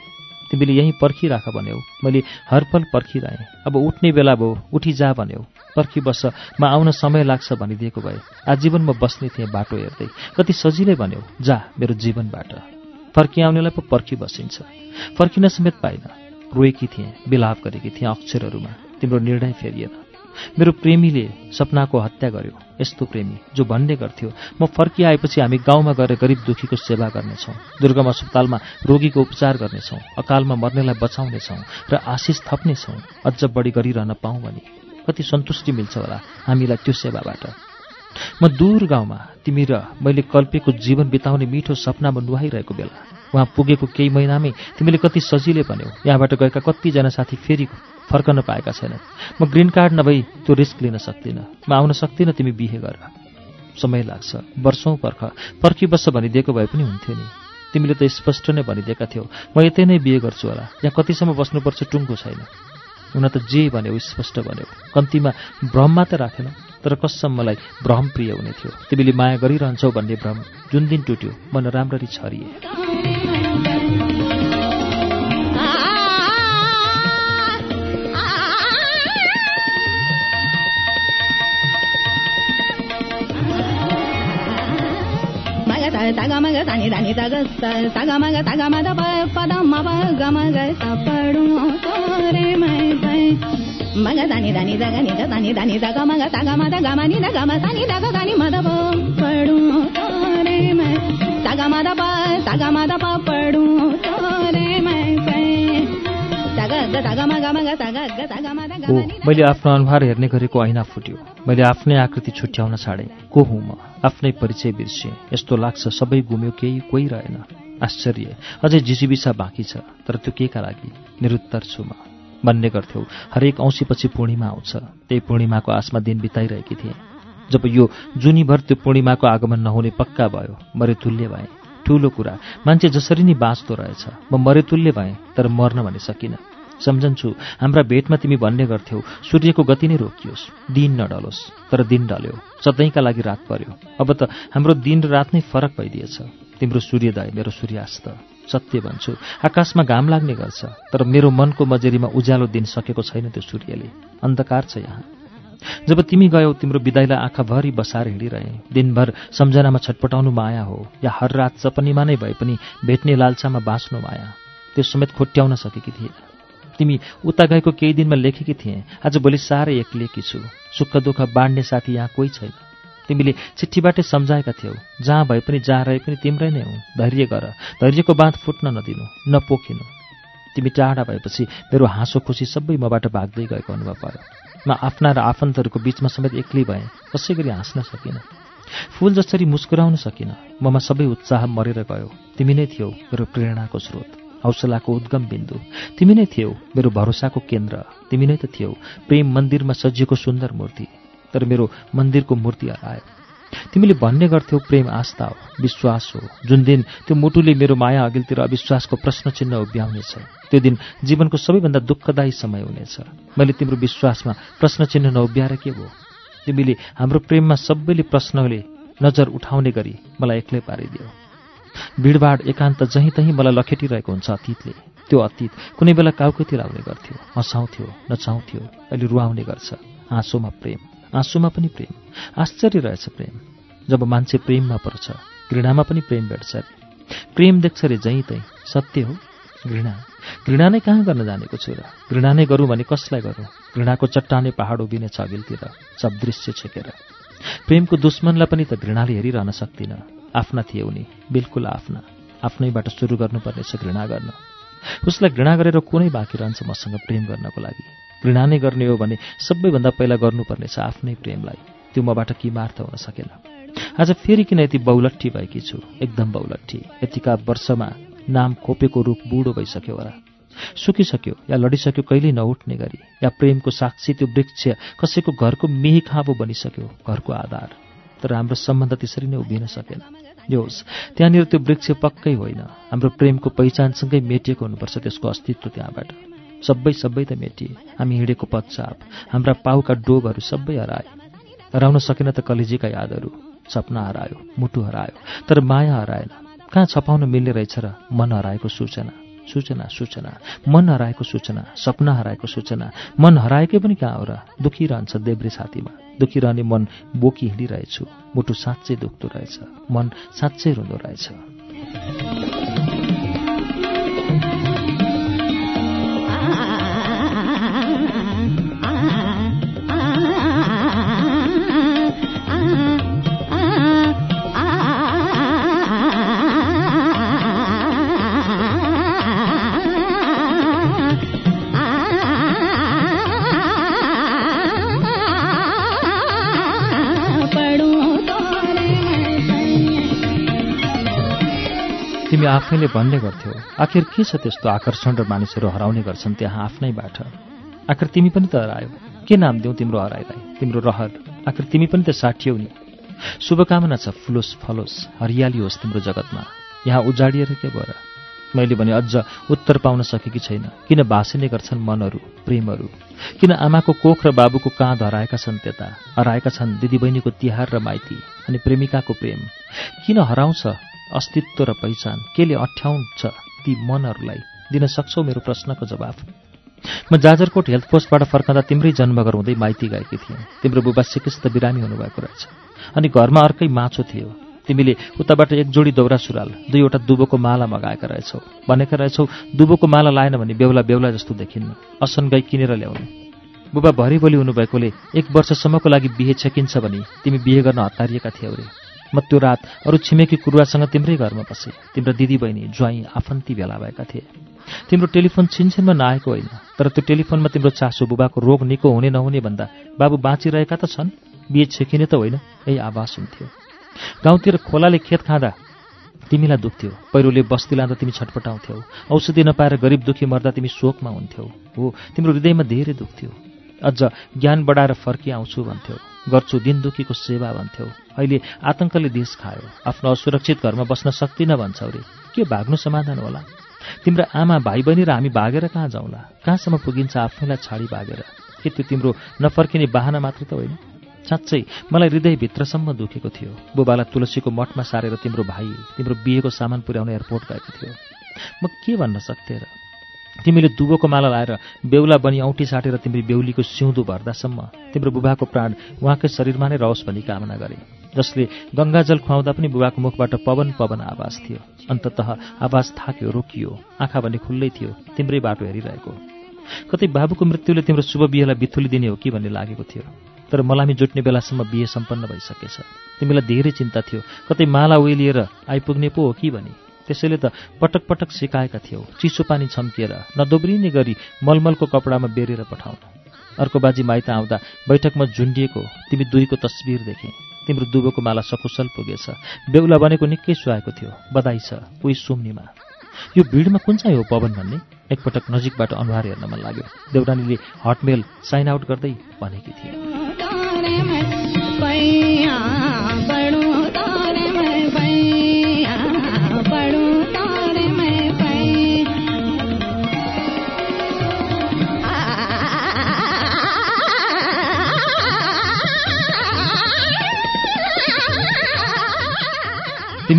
तिमीले यहीँ पर्खिराख भन्यौ मैले हरपल पर्खिरहेँ। अब उठ्ने बेला भयो उठी जा भन्यौ। पर्खी बस्छ म आउन समय लाग्छ भनिदिएको भए। आजीवन म बस्ने थिएँ बाटो हेर्दै। कति सजिलै भन्यौ जा मेरो जीवनबाट। फर्किआउनेलाई पो पर्खी बसिन्छ। फर्किन समेत पाइन। रोएकी थिएँ विलाप गरेकी थिएँ अक्षरहरूमा। तिम्रो निर्णय फेरिएन। मेरो प्रेमीले सपनाको हत्या गर्यो। यस्तो प्रेमी जो भन्ने गर्थ्यो म फर्किआएपछि हामी गाउँमा गएर गरिब दुखीको सेवा गर्नेछौँ। दुर्गम अस्पतालमा रोगीको उपचार गर्नेछौँ। अकालमा मर्नेलाई बचाउनेछौँ र आशिष थप्नेछौँ। अझ बढी गरिरहन पाऊँ भने। कति सन्तुष्टि मिल्छ होला हामीलाई त्यो सेवाबाट। म दूर गाउँमा तिमी र मैले कल्पेको जीवन बिताउने मिठो सपनामा नुहाइरहेको बेला। उहाँ पुगेको केही महिनामै तिमीले कति सजिलै भन्यौ यहाँबाट गएका कतिजना साथी फेरि फर्कन पाएका छैनन्। म ग्रिन कार्ड नभई त्यो रिस्क लिन सक्दिनँ। म आउन सक्दिनँ तिमी बिहे गर समय लाग्छ। वर्षौँ पर्ख। पर्खिबस्छ भनिदिएको भए पनि हुन्थ्यो नि। तिमीले त स्पष्ट नै भनिदिएका थियौ। म यतै नै बिहे गर्छु होला। यहाँ कतिसम्म बस्नुपर्छ टुङ्गो छैन। हुन त जे भन्यो स्पष्ट भन्यो। कम्तीमा भ्रम मात्र राखेन। तर कसम मलाई भ्रम प्रिय हुने थियो तिमीले माया गरिरहन्छौ भन्ने भ्रम जुन दिन टुट्यो मन राम्ररी छरिए తగ మగ తని దని తగ తగ మగ తగ మద ప పద మ ప గ మగ స పడు రే మై పై మగ దని దని దగ ని ద దని దని దగ మగ తగ మద గ మ ని ద గ మ తని దగ దని మద ప పడు రే మై తగ మద ప తగ మద ప పడు రే మై పై తగ గ తగ మగ మగ తగ గ తగ మద గ हो మ ని मैले आफ्नो अनुहार हेर्ने गरेको ऐना फुट्यो मैले आफ्नै आकृति छुट्याउन छाडेँ को हुँ म आफ्नै परिचय बिर्सेँ यस्तो लाग्छ सबै गुम्यो केही कोही रहेन आश्चर्य अझै झिसिबिसा बाँकी छ तर त्यो केका लागि निरुत्तर छु म भन्ने गर्थ्यौ। हरेक औँसीपछि पूर्णिमा आउँछ। त्यही पूर्णिमाको आसमा दिन बिताइरहेकी थिएँ। जब यो जुनीभर त्यो पूर्णिमाको आगमन नहुने पक्का भयो मरेतुल्य भएँ। ठूलो कुरा मान्छे जसरी नि बाँच्दो रहेछ। म मरेतुल्य भएँ तर मर्न भने सकिनँ। सम्झन्छु हाम्रा भेटमा तिमी भन्ने गर्थ्यौ। सूर्यको गति नै रोकियोस्। दिन नडलोस् तर दिन डल्यो सधैँका लागि रात पर्यो। अब त हाम्रो दिन र रात नै फरक भइदिएछ। तिम्रो सूर्योदय मेरो सूर्यास्त। सत्य भन्छु। आकाशमा घाम लाग्ने गर्छ तर मेरो मनको मजेरीमा उज्यालो दिन सकेको छैन त्यो सूर्यले। अन्धकार छ यहाँ। जब तिमी गयौ तिम्रो विदाईलाई आँखाभरि बसाएर हिँडिरहे। दिनभर सम्झनामा छटपटाउनु माया हो या हर रात सपनीमा नै भए पनि भेट्ने लालसामा बाँच्नु माया। त्यो समेत खोट्याउन सकेकी थिए तिमी उता गएको केही दिनमा लेखेकी थिए आज भोलि साह्रै एक्लिएकी छु। सुख दुःख बाँड्ने साथी यहाँ कोही छैन। तिमीले चिठीबाटै सम्झाएका थियौ। जहाँ भए पनि जहाँ रहे पनि तिम्रै नै हुँ धैर्य गर। धैर्यको बाँध फुट्न नदिनु नपोखिनु। तिमी टाढा भएपछि मेरो हाँसो खुसी सबै मबाट भाग्दै गएको अनुभव भयो म आफ्ना र आफन्तहरूको बीचमा समेत एक्लै भएँ। कसै गरी हाँस्न सकिनँ। फूल जसरी मुस्कुराउन सकिनँ। ममा सबै उत्साह मरेर गयो। तिमी नै थियौ मेरो प्रेरणाको स्रोत। हौसलाको उद्गम बिन्दु। तिमी नै थियौ मेरो भरोसाको केन्द्र। तिमी नै त थियौ प्रेम मन्दिरमा सजिएको सुन्दर मूर्ति। तर मेरो मन्दिरको मूर्ति हरायो तिमीले भन्ने गर्थ्यौ प्रेम आस्था हो विश्वास हो। जुन दिन त्यो मुटुले मेरो माया अघिल्तिर अविश्वासको प्रश्न चिन्ह उभ्याउनेछ त्यो दिन जीवनको सबैभन्दा दुःखदायी समय हुनेछ। मैले तिम्रो विश्वासमा प्रश्न चिन्ह नउभ्याएर के भयो? तिमीले हाम्रो प्रेममा सबैले प्रश्नले नजर उठाउने गरी मलाई एक्लै पारिदियो। भिडभाड एकान्त जहीँ तहीँ मलाई लखेटिरहेको हुन्छ अतीतले। त्यो अतीत कुनै बेला काउकेती लाउने गर्थ्यो हँसाउँथ्यो नचाउँथ्यो अहिले रुवाउने गर्छ। आँसुमा प्रेम। आँसुमा पनि प्रेम आश्चर्य रहेछ प्रेम। जब मान्छे प्रेममा पर्छ घृणामा पनि प्रेम भेट्छ अरे। प्रेम देख्छ रे जहीँ तहीँ सत्य हो घृणा। घृणा नै कहाँ गर्न जानेको छु र? घृणा नै गरौँ भने कसलाई गरौँ? घृणाको चट्टाने पहाड उभिने छ अघिल्तिर सब दृश्य छेकेर। प्रेमको दुश्मनलाई पनि त घृणाले हेरिरहन सक्दिनँ। आफ्ना थिए उनी बिल्कुल आफ्ना। आफ्नैबाट सुरु गर्नुपर्नेछ घृणा गर्न। उसलाई घृणा गरेर कुनै बाँकी रहन्छ मसँग प्रेम गर्नको लागि। घृणा नै गर्ने हो भने सबैभन्दा पहिला गर्नुपर्नेछ आफ्नै प्रेमलाई। त्यो मबाट किमार्थ हुन सकेन। आज फेरि किन यति बौलट्ठी भएकी छु? एकदम बौलट्ठी यतिका वर्षमा नाम खोपेको रूप बुढो भइसक्यो होला। सुकिसक्यो या लडिसक्यो कहिल्यै नउठ्ने गरी। या प्रेमको साक्षी त्यो वृक्ष कसैको घरको मेही खाँबो बनिसक्यो घरको आधार। तर हाम्रो सम्बन्ध त्यसरी नै उभिन सकेन। होस् त्यहाँनिर त्यो वृक्ष पक्कै होइन। हाम्रो प्रेमको पहिचानसँगै मेटिएको हुनुपर्छ त्यसको अस्तित्व त्यहाँबाट। सबै सबै त मेटिए। हामी हिँडेको पदचाप हाम्रा पाउका डोबहरू सबै हराए। हराउन सकेन त कलेजीका यादहरू। सपना हरायो मुटु हरायो तर माया हराएन। कहाँ छपाउन मिल्ने रहेछ र मन हराएको सूचना? सूचना सूचना। मन हराएको सूचना सपना हराएको सूचना। मन हराएकै पनि कहाँ हो र दुखिरहन्छ देब्रे छातीमा दुखिरहने मन बोकी हिँडिरहेछु। मुटु साँच्चै दुख्दो रहेछ। मन साँच्चै रुँदो रहेछ। तिमी आफैले भन्ने गर्थ्यौ। आखिर के छ त्यस्तो आकर्षण र मानिसहरू हराउने गर्छन् त्यहाँ आफ्नैबाट? आखिर तिमी पनि त हरायो। के नाम दिउँ तिम्रो हराइलाई? तिम्रो रहर। आखिर तिमी पनि त साठियौ नि। शुभकामना छ फुलोस् फलोस् हरियाली होस् तिम्रो जगतमा। यहाँ उजाडिएर के गर मैले भने अझ उत्तर पाउन सकेकी छैन। किन भासिने गर्छन् मनहरू प्रेमहरू? किन आमाको कोख र बाबुको काँध हराएका छन् त्यता? हराएका छन् दिदीबहिनीको तिहार र माइती अनि प्रेमिकाको प्रेम। किन हराउँछ? अस्तित्व र पहिचान। केले अठ्याउँछ ती मनहरूलाई दिन सक्छौ मेरो प्रश्नको जवाफ? म जाजरकोट हेल्थ पोस्टबाट फर्कँदा तिम्रै जन्मघर हुँदै माइती गएकी थिएँ। तिम्रो बुबा सिकिस्त बिरामी हुनुभएको रहेछ अनि घरमा अर्कै माछो थियो। तिमीले उताबाट एक जोडी दौरा सुराल दुईवटा दुबोको माला मगाएका रहेछौ। भनेका रहेछौ दुबोको माला लाएन भने बेहुला बेहुला जस्तो देखिन्न। असन गाई किनेर ल्याउनु। बुबा भरिभोलि हुनुभएकोले एक वर्षसम्मको लागि बिहे छेकिन्छ भने तिमी बिहे गर्न हतारिएका थियौ रे। म त्यो रात अरू छिमेकी कुरुवासँग तिम्रै घरमा बसेँ। तिम्रो दिदीबहिनी ज्वाइँ आफन्ती भेला भएका थिए। तिम्रो टेलिफोन छिनछिनमा नआएको होइन तर त्यो टेलिफोनमा तिम्रो चासो बुबाको रोग निको हुने नहुने भन्दा बाबु बाँचिरहेका त छन्। बिहे छेकिने त होइन यही आवाज हुन्थ्यो। गाउँतिर खोलाले खेत खाँदा तिमीलाई दुख्थ्यो। पहिरोले बस्ती लाँदा तिमी छटपटाउँथ्यौ। औषधि नपाएर गरिब दुखी मर्दा तिमी शोकमा हुन्थ्यौ। हो तिम्रो हृदयमा धेरै दुख्थ्यो। अझ ज्ञान बढाएर फर्किआउँछु भन्थ्यौ। गर्छु दिन दुखीको सेवा भन्थ्यौ। अहिले आतंकले देश खायो। आफ्नो असुरक्षित घरमा बस्न सक्दिनँ भन्छौ रे। के भाग्नु समाधान होला? तिम्रो आमा भाइ बहिनी र हामी भागेर कहाँ जाउँला? कहाँसम्म पुगिन्छ आफैलाई छाडी भागेर? के त्यो तिम्रो नफर्किने बाहना मात्र त होइन। साँच्चै मलाई हृदयभित्रसम्म दुखेको थियो। बुबालाई तुलसीको मठमा सारेर तिम्रो भाइ तिम्रो बिहेको सामान पुर्याउन एयरपोर्ट गएको थियो। म के भन्न सक्थेँ र? तिमीले दुबोको माला लाएर बेहुला बनी औँठी साटेर तिम्रो बेहुलीको सिउँदो भर्दासम्म तिम्रो बुबाको प्राण उहाँकै शरीरमा नै रहोस् भनी कामना गरे जसले गङ्गाजल खुवाउँदा पनि बुबाको मुखबाट पवन पवन आवाज थियो। अन्तत आवाज थाक्यो रोकियो आँखा भने खुल्लै थियो तिम्रै बाटो हेरिरहेको। कतै बाबुको मृत्युले तिम्रो शुभ बिहेलाई बिथुली दिने हो कि भन्ने लागेको थियो तर मलामी जुट्ने बेलासम्म बिहे सम्पन्न भइसकेछ। तिमीलाई धेरै चिन्ता थियो कतै माला उइलिएर आइपुग्ने पो हो कि भने। त्यसैले त पटक पटक सिकाएका थियौ। चिसो पानी छम्किएर नदोब्रिने गरी मलमलको कपडामा बेरेर पठाउनु। अर्को बाजी माइत आउँदा बैठकमा झुन्डिएको तिमी दुईको तस्बिर देखे। तिम्रो दुबोको माला सकुशल पुगेछ। बेहुला बनेको निकै सुहाएको थियो। बधाई छ उही सुम्नीमा। यो भिडमा कुन चाहिँ हो पवन भन्ने? एकपटक नजिकबाट अनुहार हेर्न मन लाग्यो। देउरानीले हटमेल साइन आउट गर्दै भनेकी थिए।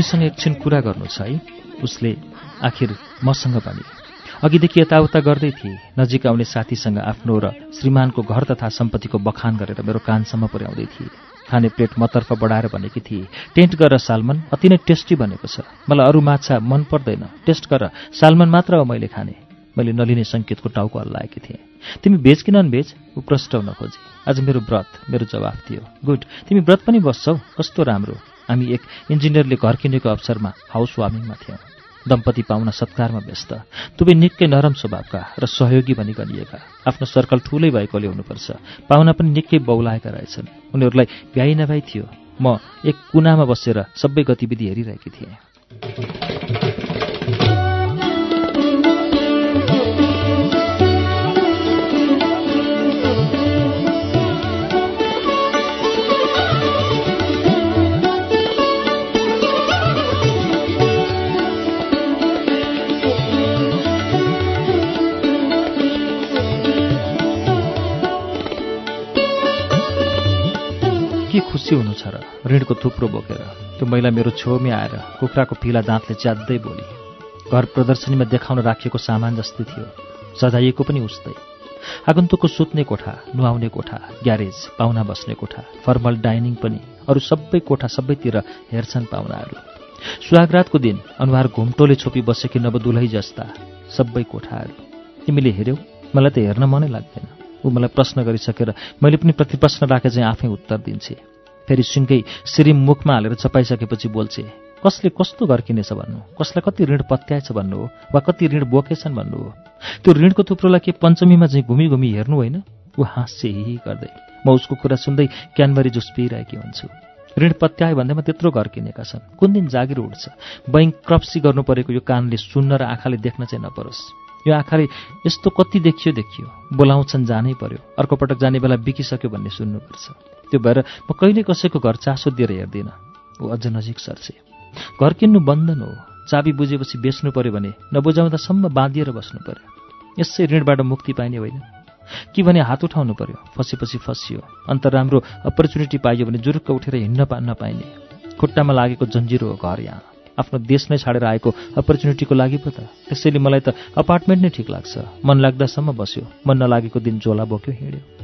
तिमीसँग एकछिन कुरा गर्नु छ है। उसले आखिर मसँग भने अघिदेखि यताउता गर्दै थिए। नजिक आउने साथीसँग आफ्नो र श्रीमानको घर तथा सम्पत्तिको बखान गरेर मेरो कानसम्म पुर्याउँदै थिए। खाने प्लेट मतर्फ बढाएर भनेकी थिए टेन्ट गर सालमन अति नै टेस्टी बनेको छ। मलाई अरू माछा मन पर्दैन। टेस्ट गर। सालमन मात्र हो मैले खाने। मैले नलिने सङ्केतको टाउको हल्लाएकी थिएँ। तिमी भेज कि नन भेज ऊ हुन खोजे। आज मेरो व्रत मेरो जवाफ थियो। गुड। तिमी व्रत पनि बस्छौ? कस्तो राम्रो। हामी एक इन्जिनियरले घर किनेको अवसरमा हाउस वार्मिङमा थियौँ। दम्पति पाउन सत्कारमा व्यस्त। दुवै निकै नरम स्वभावका र सहयोगी भनी गनिएका आफ्नो सर्कल ठूलै भएकोले हुनुपर्छ। पाहुना पनि निकै बौलाएका रहेछन्। उनीहरूलाई भ्याइ नभ्याइ थियो। म एक कुनामा बसेर सबै गतिविधि हेरिरहेकी थिएँ। खुसी हुनु छ र। ऋणको थुप्रो बोकेर। त्यो महिला मेरो छेउमै आएर कुखुराको पिला दाँतले च्यात्दै बोली घर प्रदर्शनीमा देखाउन राखिएको सामान जस्तै थियो। सजाइएको पनि उस्तै। आगन्तुकको सुत्ने कोठा नुहाउने कोठा ग्यारेज पाहुना बस्ने कोठा फर्मल डाइनिङ पनि अरू सबै कोठा सबैतिर हेर्छन् पाहुनाहरू। सुहागरातको दिन अनुहार घुम्टोले छोपी बसेकी नवदुलै जस्ता सबै कोठाहरू। तिमीले हेऱ्यौ मलाई त हेर्न मनै लाग्दैन। ऊ मलाई प्रश्न गरिसकेर मैले पनि प्रतिप्रश्न राखे चाहिँ आफै उत्तर दिन्छे। फेरि सुनकै सिरिम मुखमा हालेर चपाइसकेपछि बोल्छे कसले कस्तो घर किनेछ भन्नु? कसलाई कति ऋण पत्याएछ भन्नु? हो वा कति ऋण बोकेछन् भन्नु? हो त्यो ऋणको थुप्रोलाई के पञ्चमीमा चाहिँ घुमी घुमी हेर्नु होइन? ऊ हाँस्य हिही गर्दै म उसको कुरा सुन्दै क्यानभरी जुस पिइरहेकी हुन्छु। ऋण पत्याए भन्दैमा त्यत्रो घर किनेका छन्। कुन दिन जागिर उठ्छ? बैङ्क क्रप्सी गर्नु परेको यो कानले सुन्न र आँखाले देख्न चाहिँ नपरोस्। यो आँखाले यस्तो कति देखियो देखियो। बोलाउँछन् जानै पर्यो। अर्को पटक जाने बेला बिकिसक्यो भन्ने सुन्नुपर्छ। त्यो भएर म कहिले कसैको घर चासो दिएर हेर्दिनँ। ऊ अझ नजिक सर्छे। घर किन्नु बन्धन हो। चाबी बुझेपछि बेच्नु पर्यो भने नबुझाउँदासम्म बाँधिएर बस्नु पर्यो। यसै ऋणबाट मुक्ति पाइने होइन। कि भने हात उठाउनु पर्यो। फसेपछि फसियो। अन्त राम्रो अपर्च्युनिटी पाइयो भने जुरुक्क उठेर हिँड्न नपाइने। खुट्टामा लागेको जन्जिरो हो घर यहाँ। आफ्नो देश नै छाडेर आएको अपर्च्युनिटीको लागि पो त। त्यसैले मलाई त अपार्टमेन्ट नै ठिक लाग्छ। मन लाग्दासम्म बस्यो। मन नलागेको दिन झोला बोक्यो हिँड्यो।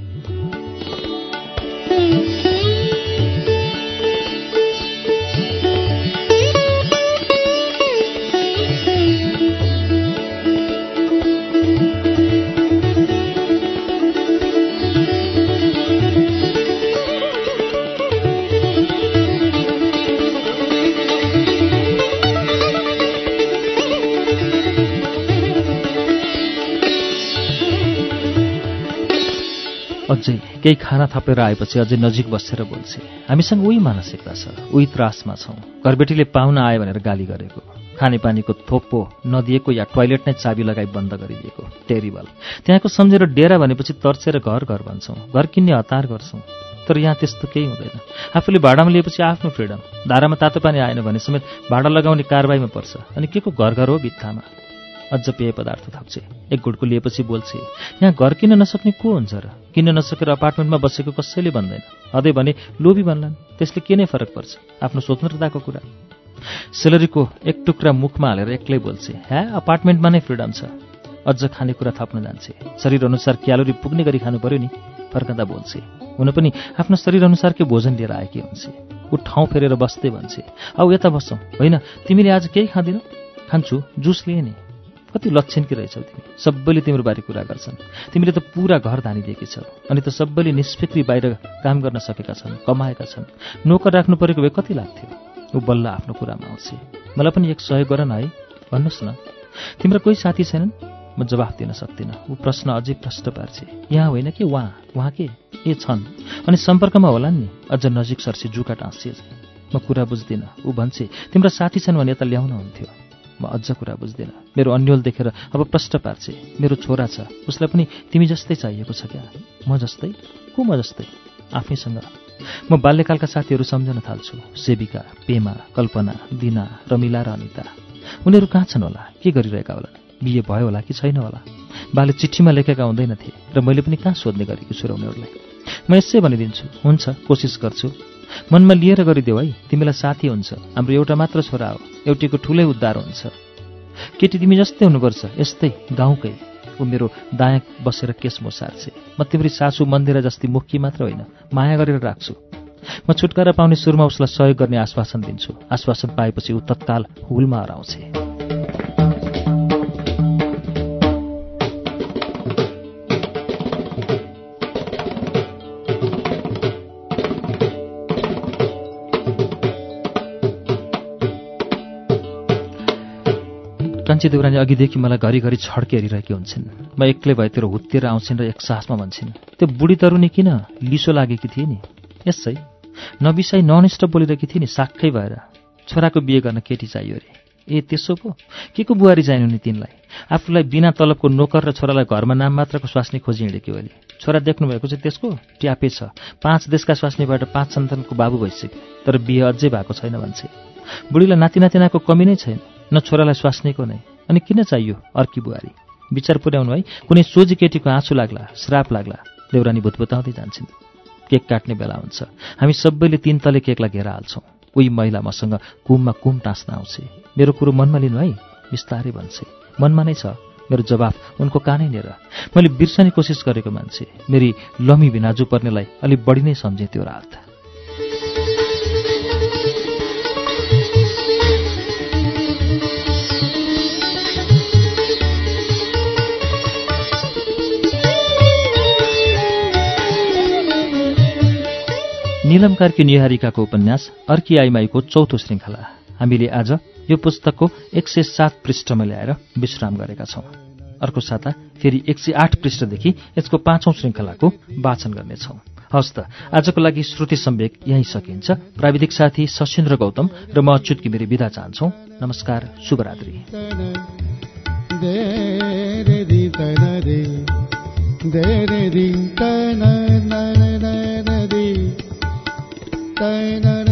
अझै केही खाना थपेर आएपछि अझै नजिक बसेर बोल्छे। हामीसँग उही मानसिकता छ उही त्रासमा छौँ। घरबेटीले पाहुना आयो भनेर गाली गरेको। खानेपानीको थोप्पो नदिएको या टोइलेट नै चाबी लगाई बन्द गरिदिएको। टेरिबल त्यहाँको सम्झेर डेरा भनेपछि तर्सेर घर घर भन्छौँ। घर किन्ने हतार गर्छौँ। तर यहाँ त्यस्तो केही हुँदैन। आफूले भाडामा लिएपछि आफ्नो फ्रिडम। धारामा तातो पानी आएन भने समेत भाडा लगाउने कारवाहीमा पर्छ। अनि के को घर घर हो बित्थामा अझ पेय पदार्थ थप्छे। एक गुडको लिएपछि बोल्छे यहाँ घर किन्न नसक्ने को हुन्छ र? किन्न नसकेर अपार्टमेन्टमा बसेको कसैले भन्दैन। अझै भने लोभी भन्लान्। त्यसले के नै फरक पर्छ? आफ्नो स्वतन्त्रताको कुरा। सेलरीको एक टुक्रा मुखमा हालेर एक्लै बोल्छे ह्या अपार्टमेन्टमा नै फ्रिडम छ। अझ खानेकुरा थप्न जान्छे। शरीर अनुसार क्यालोरी पुग्ने गरी खानु पर्यो नि फर्कँदा बोल्छे। हुन पनि आफ्नो शरीर अनुसारकै भोजन लिएर आएकी हुन्छे। ऊ ठाउँ फेरेर बस्दै भन्छे औ यता बस्छौ होइन तिमीले आज केही खाँदिनौ? खान्छु जुस लिए नि। कति लक्षणकी रहेछौ तिमी? सबैले तिम्रो बारे कुरा गर्छन्। तिमीले त पुरा घर धानिदिएकी छौ। अनि त सबैले निष्फिक्री बाहिर काम गर्न सकेका छन् कमाएका छन्। नोकर राख्नु परेको भए कति लाग्थ्यो? ऊ बल्ल आफ्नो कुरामा आउँछ। मलाई पनि एक सहयोग गर न है। भन्नुहोस् न। तिम्रो कोही साथी छैनन्? म जवाफ दिन सक्दिनँ। ऊ प्रश्न अझै प्रष्ट पार्छ। यहाँ होइन कि उहाँ उहाँ के? ए छन्। अनि सम्पर्कमा होला नि? अझ नजिक सर्सी जुका टाँसिए म कुरा बुझ्दिनँ। ऊ भन्छे तिम्रो साथी छन् भने यता ल्याउन हुन्थ्यो। म अझ कुरा बुझ्दिनँ। मेरो अन्यल देखेर अब प्रष्ट पार्छे मेरो छोरा छ उसलाई पनि तिमी जस्तै चाहिएको छ क्या? म जस्तै? को म जस्तै? आफैसँग। म बाल्यकालका साथीहरू सम्झन थाल्छु। सेविका पेमा कल्पना दिना रमिला र अनिता। उनीहरू कहाँ छन् होला? के गरिरहेका होला बिहे भयो होला कि छैन होला? बाले चिठीमा लेखेका हुँदैनथे र मैले पनि कहाँ सोध्ने गरेको छु र उनीहरूलाई? म यसै भनिदिन्छु। हुन्छ कोसिस गर्छु। मनमा लिएर गरिदेऊ है। तिमीलाई साथी हुन्छ। हाम्रो एउटा मात्र छोरा हो। एउटीको ठुलै उद्धार हुन्छ। केटी तिमी जस्तै हुनुपर्छ। यस्तै गाउँकै। ऊ मेरो दायाँ बसेर केस मोसार्छे। म तिम्री सासु मन्दिर जस्ती मुखी मात्र होइन। माया गरेर राख्छु। म छुटकारा पाउने सुरुमा उसलाई सहयोग गर्ने आश्वासन दिन्छु। आश्वासन पाएपछि ऊ तत्काल हुलमा हराउँछे। कान्छी देउरानी अघिदेखि मलाई घरिघरि छड्के हेरिरहेकी हुन्छन्। म एक्लै भएतिर हुत्तिएर आउँछिन् र एक सासमा भन्छन् त्यो बुढी तरुनी किन लिसो लागेकी थिए नि? यसै नबिसाई ननिष्ठ बोलिरहेकी थिए नि साक्कै भएर। छोराको बिहे गर्न केटी चाहियो अरे। ए त्यसो पो? के को बुहारी चाहिनु नि तिनलाई? आफूलाई बिना तलबको नोकर र छोरालाई घरमा नाम मात्रको स्वास्नी खोजी हिँडेकी अहिले छोरा देख्नुभएको चाहिँ त्यसको? ट्यापे छ। पाँच देशका स्वास्नीबाट पाँच सन्तानको बाबु भइसक्यो। तर बिहे अझै भएको छैन भन्छे। बुढीलाई नाति नातिनाको कमी नै छैन। न छोरालाई स्वास्नीको नै। अनि किन चाहियो अर्की बुहारी? विचार पुर्याउनु है। कुनै सोझी केटीको आँसु लाग्ला श्राप लाग्ला देउरानी भुतभुताउँदै जान्छन्। केक काट्ने बेला हुन्छ। हामी सबैले तिन तले केकलाई घेर हाल्छौँ। उही महिला मसँग कुममा कुम टाँस्न आउँछ। मेरो कुरो मनमा लिनु है बिस्तारै भन्छे। मनमा नै छ मेरो जवाफ उनको कानै लिएर। मैले बिर्सने कोसिस गरेको मान्छे मेरी लमी भिनाजु पर्नेलाई अलिक बढी नै सम्झेँ त्यो रात। निलम कार्की निहारिकाको उपन्यास अर्की आइमाईको चौथो श्रृङ्खला। हामीले आज यो पुस्तकको एक सय सात पृष्ठमा ल्याएर विश्राम गरेका छौं। अर्को साता फेरि एक सय आठ पृष्ठदेखि यसको पाँचौं श्रृङ्खलाको वाचन गर्नेछौ। हवस् त आजको लागि श्रुति सम्वेक यहीँ सकिन्छ। प्राविधिक साथी सशिन्द्र गौतम र म अच्युत घिमिरे विदा चाहन्छौ। नमस्कार शुभरात्रि। da da